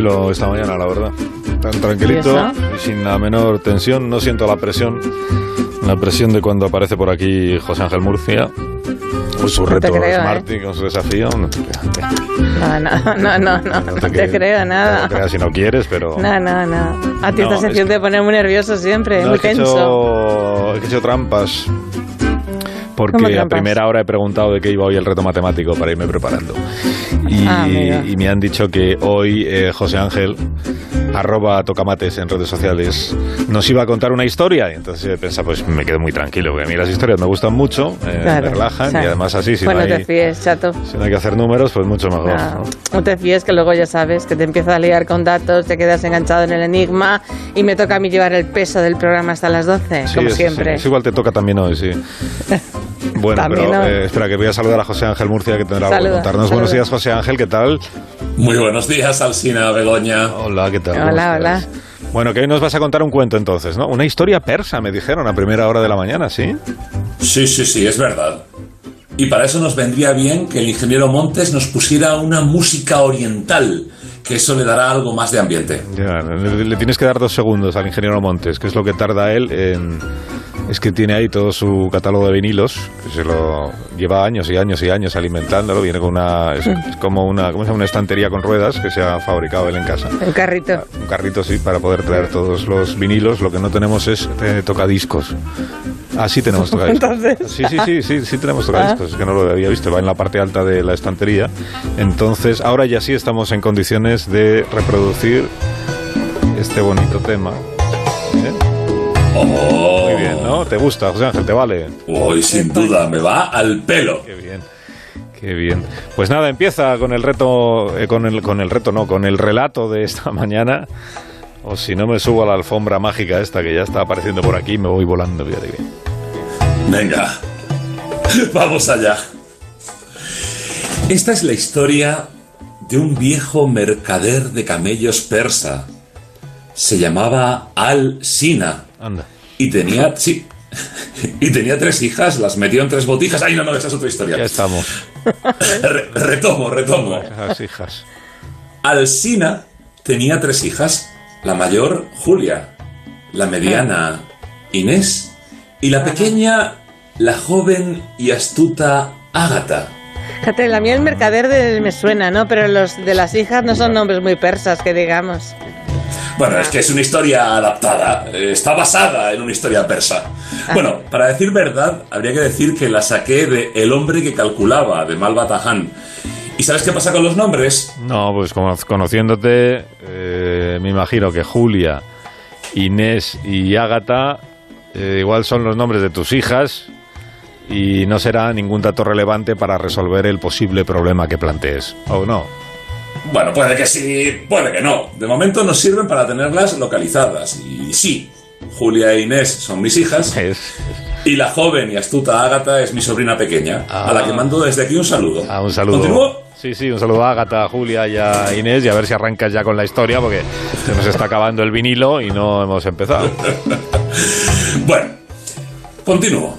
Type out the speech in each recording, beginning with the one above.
tranquilo esta mañana, la verdad. Tan tranquilito y, sin la menor tensión. No siento la presión, la presión de cuando aparece por aquí José Ángel Murcia. Con su reto Smarty, ¿eh? con su desafío. No, no, no, no, no, no te, creo nada. No te creas si no quieres, pero... No, no, no. A ti esta sección te pone muy nervioso siempre, muy tenso. He hecho, trampas porque a primera hora he preguntado de qué iba hoy el reto matemático para irme preparando. Y, ah, y me han dicho que hoy eh, José Ángel arroba tocamates en redes sociales, nos iba a contar una historia. Y entonces pensaba, pues me quedo muy tranquilo, porque a mí las historias me gustan mucho, eh, me relajan y además así, si, no hay, te fíes, chato. si no hay que hacer números, pues mucho mejor. No, te fíes que luego ya sabes que te empieza a liar con datos, te quedas enganchado en el enigma y me toca a mí llevar el peso del programa hasta las 12, como siempre. Es igual te toca también hoy, sí. Bueno, pero eh, espera, que voy a saludar a José Ángel Murcia, que tendrá algo que contarnos. Buenos días, José Ángel, ¿qué tal? Muy buenos días, Alsina Begoña. Hola, ¿qué tal? Hola, hola. Bueno, que hoy nos vas a contar un cuento entonces, ¿no? Una historia persa, me dijeron, a primera hora de la mañana, ¿sí? Sí, sí, sí, es verdad. Y para eso nos vendría bien que el ingeniero Montes nos pusiera una música oriental, que eso le dará algo más de ambiente. Ya, le tienes que dar dos segundos al ingeniero Montes, que es lo que tarda él en es que tiene ahí todo su catálogo de vinilos, que se lo lleva años y años y años alimentándolo. Viene con una. Es, como una, ¿cómo se llama? una estantería con ruedas que se ha fabricado él en casa. Un carrito. Ah, un carrito, sí, para poder traer todos los vinilos. Lo que no tenemos es eh, tocadiscos. Ah, sí tenemos tocadiscos. Sí, sí, sí, sí, sí tenemos tocadiscos. Ah. Es que no lo había visto. Va en la parte alta de la estantería. Entonces, ahora ya sí estamos en condiciones de reproducir este bonito tema. Oh. Muy bien, ¿no? ¿Te gusta, José Ángel? ¿Te vale? Hoy sin duda, me va al pelo. Qué bien. Qué bien. Pues nada, empieza con el reto, eh, con, el, con el reto, no, con el relato de esta mañana. O si no me subo a la alfombra mágica esta que ya está apareciendo por aquí, me voy volando, bien. Venga, vamos allá. Esta es la historia de un viejo mercader de camellos persa. Se llamaba Al-Sina Anda. Y tenía, sí, y tenía tres hijas, las metió en tres botijas. Ay, no, no, esa es otra historia. Ya estamos. retomo, retomo. Las hijas. Alsina tenía tres hijas. La mayor, Julia. La mediana, Inés. Y la pequeña, la joven y astuta Ágata. Fíjate, la mía el mercader de, me suena, ¿no? Pero los de las hijas no son nombres muy persas, que digamos. Bueno, es que es una historia adaptada, está basada en una historia persa. Ah. Bueno, para decir verdad, habría que decir que la saqué de El hombre que calculaba, de Malbatahan. ¿Y sabes qué pasa con los nombres? No, pues conociéndote, eh, me imagino que Julia, Inés y Ágata eh, igual son los nombres de tus hijas y no será ningún dato relevante para resolver el posible problema que plantees, ¿o no? Bueno, puede que sí, puede que no. De momento nos sirven para tenerlas localizadas. Y sí, Julia e Inés son mis hijas. Y la joven y astuta Ágata es mi sobrina pequeña, a la que ah. mando desde aquí un saludo. Ah, un saludo. ¿Continúo? Sí, sí, un saludo a Ágata, a Julia y a Inés y a ver si arrancas ya con la historia porque se nos está acabando el vinilo y no hemos empezado. bueno, continúo.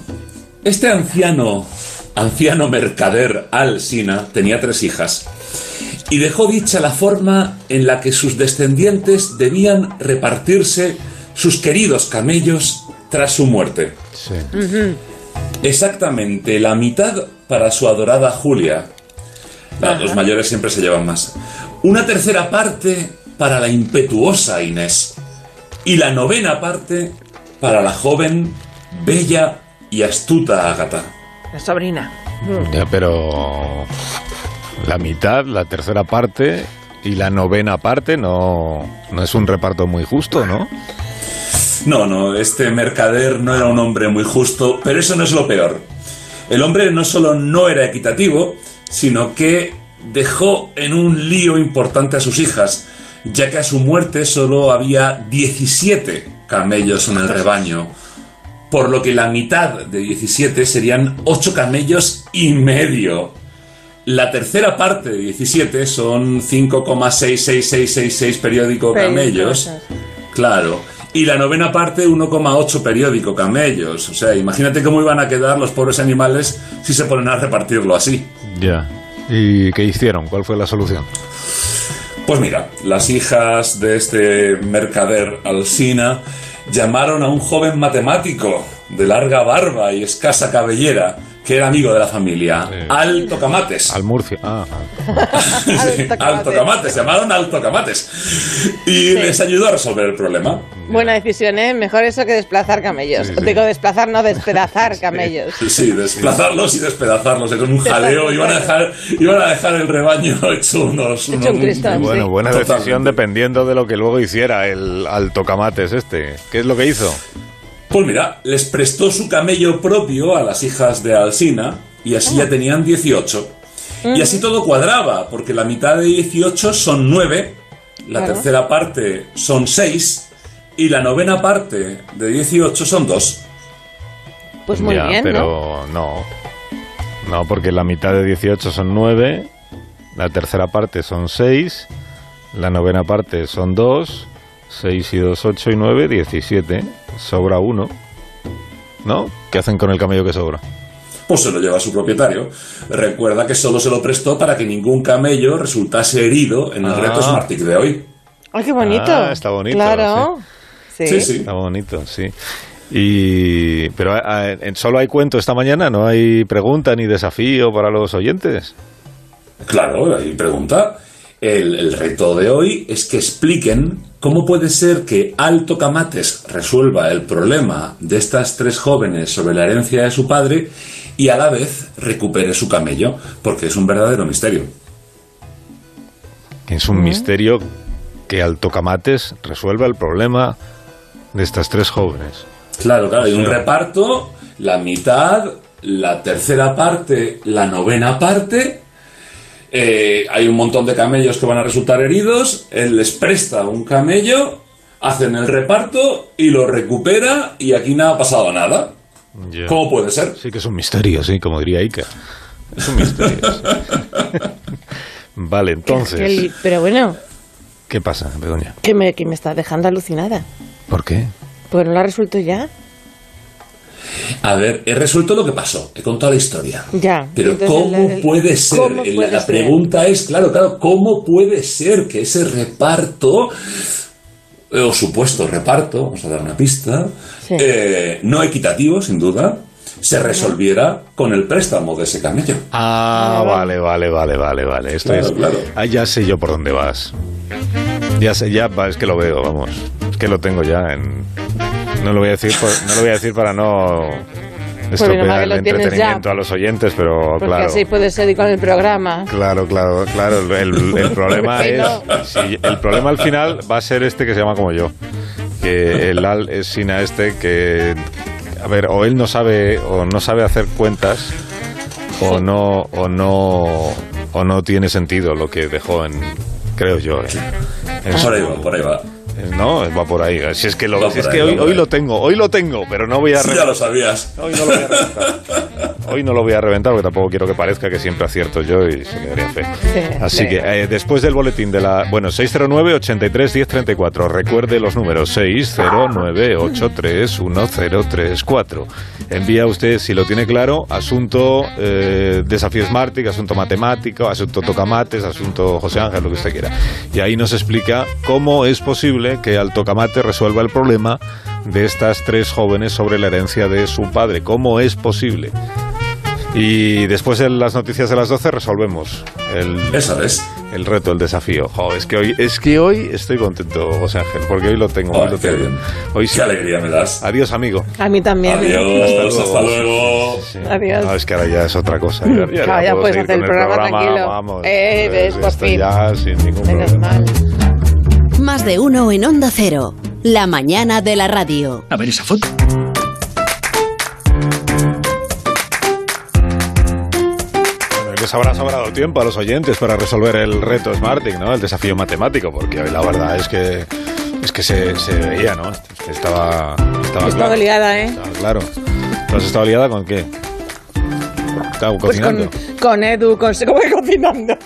Este anciano, anciano mercader Al-Sina tenía tres hijas y dejó dicha la forma en la que sus descendientes debían repartirse sus queridos camellos tras su muerte. Exactamente la mitad para su adorada Julia. los mayores siempre se llevan más. Una tercera parte para la impetuosa Inés. Y la novena parte para la joven, bella y astuta Ágata. La sobrina. Ya, pero la mitad, la tercera parte y la novena parte no, no es un reparto muy justo, ¿no? No, no, este mercader no era un hombre muy justo, pero eso no es lo peor. El hombre no solo no era equitativo, sino que dejó en un lío importante a sus hijas, ya que a su muerte solo había 17 camellos en el rebaño, por lo que la mitad de 17 serían 8 camellos y medio. La tercera parte de 17 son 5,66666 periódico camellos. Claro. Y la novena parte 1,8 periódico camellos. O sea, imagínate cómo iban a quedar los pobres animales si se ponen a repartirlo así. Ya. ¿Y qué hicieron? ¿Cuál fue la solución? Pues mira, las hijas de este mercader Alsina llamaron a un joven matemático de larga barba y escasa cabellera que era amigo de la familia, Alto Camates. Al Murcia. Ah, Alto Camates, llamaron Alto Camates. Y les ayudó a resolver el problema. Buena decisión, ¿eh? Mejor eso que desplazar camellos. Digo, desplazar, no despedazar camellos. Sí, desplazarlos y despedazarlos. Con un jaleo iban a dejar, iban a dejar el rebaño hecho unos... Hecho un cristón, bueno, buena decisión dependiendo de lo que luego hiciera el Alto Camates este. ¿Qué es lo que hizo? Pues mira, les prestó su camello propio a las hijas de Alsina y así ya tenían 18. Y así todo cuadraba, porque la mitad de 18 son 9, la tercera parte son 6 y la novena parte de 18 son 2. Pues muy bien, pero no. No, porque la mitad de 18 son 9, la tercera parte son 6, la novena parte son 2 6 y 2, 8 y 9, 17. Sobra uno. ¿No? ¿Qué hacen con el camello que sobra? Pues se lo lleva a su propietario. Recuerda que solo se lo prestó para que ningún camello resultase herido en el reto ah. Smartic de hoy. ¡Ay, qué bonito! Ah, está bonito. Claro. Sí. sí, sí. Está bonito, sí. Y, pero ah, solo hay cuento esta mañana, no hay pregunta ni desafío para los oyentes. Claro, hay pregunta. El, reto de hoy es que expliquen cómo puede ser que Alto Camates resuelva el problema de estas tres jóvenes sobre la herencia de su padre y a la vez recupere su camello, porque es un verdadero misterio. Es un misterio que Alto Camates resuelva el problema de estas tres jóvenes. Claro, claro, hay un reparto, la mitad, la tercera parte, la novena parte eh, hay un montón de camellos que van a resultar heridos, él les presta un camello, hacen el reparto y lo recupera y aquí no ha pasado nada. ¿Cómo puede ser? Sí que es un misterio, sí, como diría Ica. Es un misterio. vale, entonces... pero bueno... ¿Qué pasa, Begoña? Que me, que me está dejando alucinada. ¿Por qué? Pues no la resuelto ya. A ver, he resuelto lo que pasó, he contado la historia. Ya. Pero ¿cómo puede ser? la, pregunta es, claro, claro, ¿cómo puede ser que ese reparto, o supuesto reparto, vamos a dar una pista, eh, no equitativo, sin duda, se resolviera con el préstamo de ese camello. Ah, vale, vale, vale, vale, vale. Esto es. Ah, ya sé yo por dónde vas. Ya sé, ya es que lo veo, vamos. Es que lo tengo ya en, no lo voy a decir, no lo voy a decir para no pues estropear el entretenimiento a los oyentes, pero Porque claro. así puede ser con el programa. Claro, claro, claro. El, problema es, el problema al final va a ser este que se llama como yo, que el al es Sina este que, a ver, o él no sabe o no sabe hacer cuentas o no o no o no tiene sentido lo que dejó en, creo yo. En, por ahí va, por ahí va. No, va por ahí. Si es que, lo, es que hoy, hoy, lo tengo, hoy lo tengo, pero no voy a reventar. ya lo sabías. Hoy no lo voy a. Hoy no lo voy a reventar porque tampoco quiero que parezca que siempre acierto yo y se quedaría fe. Así que eh, después del boletín de la. Bueno, 609 83 1034. Recuerde los números 609 83 1034. Envía usted, si lo tiene claro, asunto eh, desafío Smartic, asunto matemático, asunto tocamates, asunto José Ángel, lo que usted quiera. Y ahí nos explica cómo es posible que al tocamate resuelva el problema de estas tres jóvenes sobre la herencia de su padre. ¿Cómo es posible? Y después de las noticias de las 12 resolvemos el, Eso es. el reto, el desafío. es que hoy es que hoy estoy contento, José Ángel, porque hoy lo tengo. hoy lo qué tengo. Hoy sí. Qué alegría me das. Adiós, amigo. A mí también. Adiós, hasta luego. Adiós. No, es que ahora ya es otra cosa. Ya, ya, puedes hacer el programa, tranquilo. Vamos, eh, ves, por fin. Ya sin ningún Menos problema. mal. Más de uno en Onda Cero. La mañana de la radio. A ver esa foto. Les habrá sobrado tiempo a los oyentes para resolver el reto Smarting, ¿no? El desafío matemático, porque hoy la verdad es que es que se, se veía, ¿no? Estaba estaba claro. liada, ¿eh? Estaba claro. ¿Tú has estado liada con qué? Estaba pues cocinando. Con, con Edu, con ¿cómo cocinando?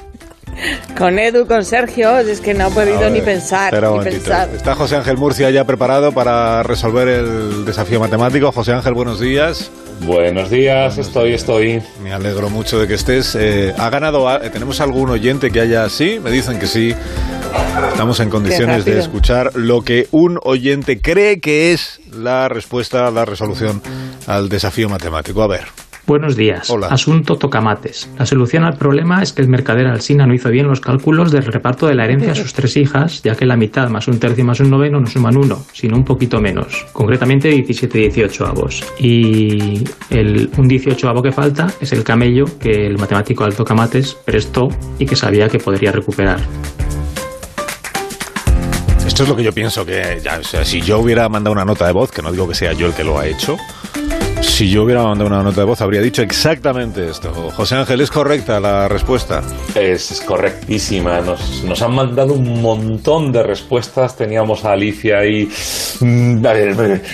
Con Edu, con Sergio, es que no he podido ni pensar, ni pensar. Está José Ángel Murcia ya preparado para resolver el desafío matemático. José Ángel, buenos días. Buenos días, estoy, estoy. Me alegro mucho de que estés. Eh, ¿Ha ganado? ¿Tenemos algún oyente que haya sí? Me dicen que sí. Estamos en condiciones de escuchar lo que un oyente cree que es la respuesta, la resolución al desafío matemático. A ver. Buenos días. Asunto tocamates. La solución al problema es que el mercader Alsina no hizo bien los cálculos del reparto de la herencia a sus tres hijas, ya que la mitad más un tercio más un noveno no suman uno, sino un poquito menos, concretamente 17 y 18 avos. Y el, un 18 avo que falta es el camello que el matemático al tocamates prestó y que sabía que podría recuperar. Esto es lo que yo pienso que, ya, si yo hubiera mandado una nota de voz, que no digo que sea yo el que lo ha hecho, si yo hubiera mandado una nota de voz, habría dicho exactamente esto. José Ángel, ¿es correcta la respuesta? Es, correctísima. Nos, nos, han mandado un montón de respuestas. Teníamos a Alicia ahí. Mm,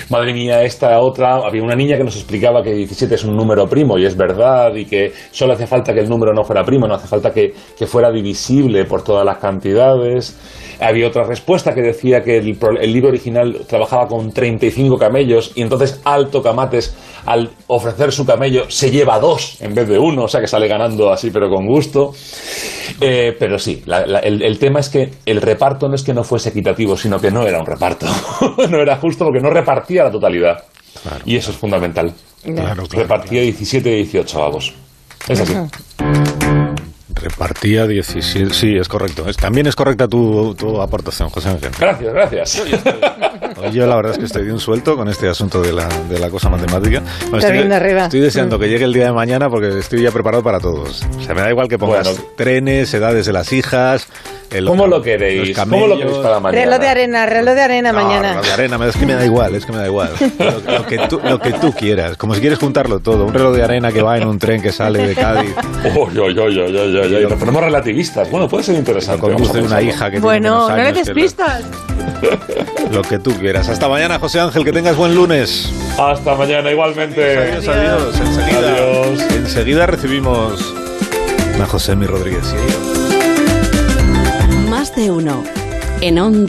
madre mía, esta otra. Había una niña que nos explicaba que 17 es un número primo, y es verdad, y que solo hace falta que el número no fuera primo, no hace falta que, que fuera divisible por todas las cantidades. Había otra respuesta que decía que el, el libro original trabajaba con 35 camellos, y entonces Alto Camates al ofrecer su camello se lleva dos en vez de uno, o sea que sale ganando así pero con gusto. Eh, pero sí, el, tema es que el reparto no es que no fuese equitativo, sino que no era un reparto. no era justo porque no repartía la totalidad. y eso es fundamental. Repartía 17 y 18 avos. Es así. Repartía 17. Sí, es correcto. también es correcta tu, aportación, José Ángel. Gracias, gracias. Yo, la verdad es que estoy de un suelto con este asunto de la, de la cosa matemática. estoy, deseando que llegue el día de mañana porque estoy ya preparado para todos. O sea, me da igual que pongas trenes, edades de las hijas, ¿Cómo lo queréis? ¿Cómo lo queréis para mañana? Reloj de arena, reloj de arena mañana. Reloj de arena, es que me da igual, es que me da igual. Lo, que tú, lo, que tú, quieras, como si quieres juntarlo todo. Un reloj de arena que va en un tren que sale de Cádiz. Uy, uy, uy, uy, uy, Nos ponemos relativistas. Bueno, puede ser interesante. Conduce una hija que Bueno, no le des pistas. Lo que tú quieras. Hasta mañana, José Ángel, que tengas buen lunes. Hasta mañana, igualmente. Adiós, adiós. Enseguida, adiós. enseguida recibimos a José Mi Rodríguez. Más de uno. En Onda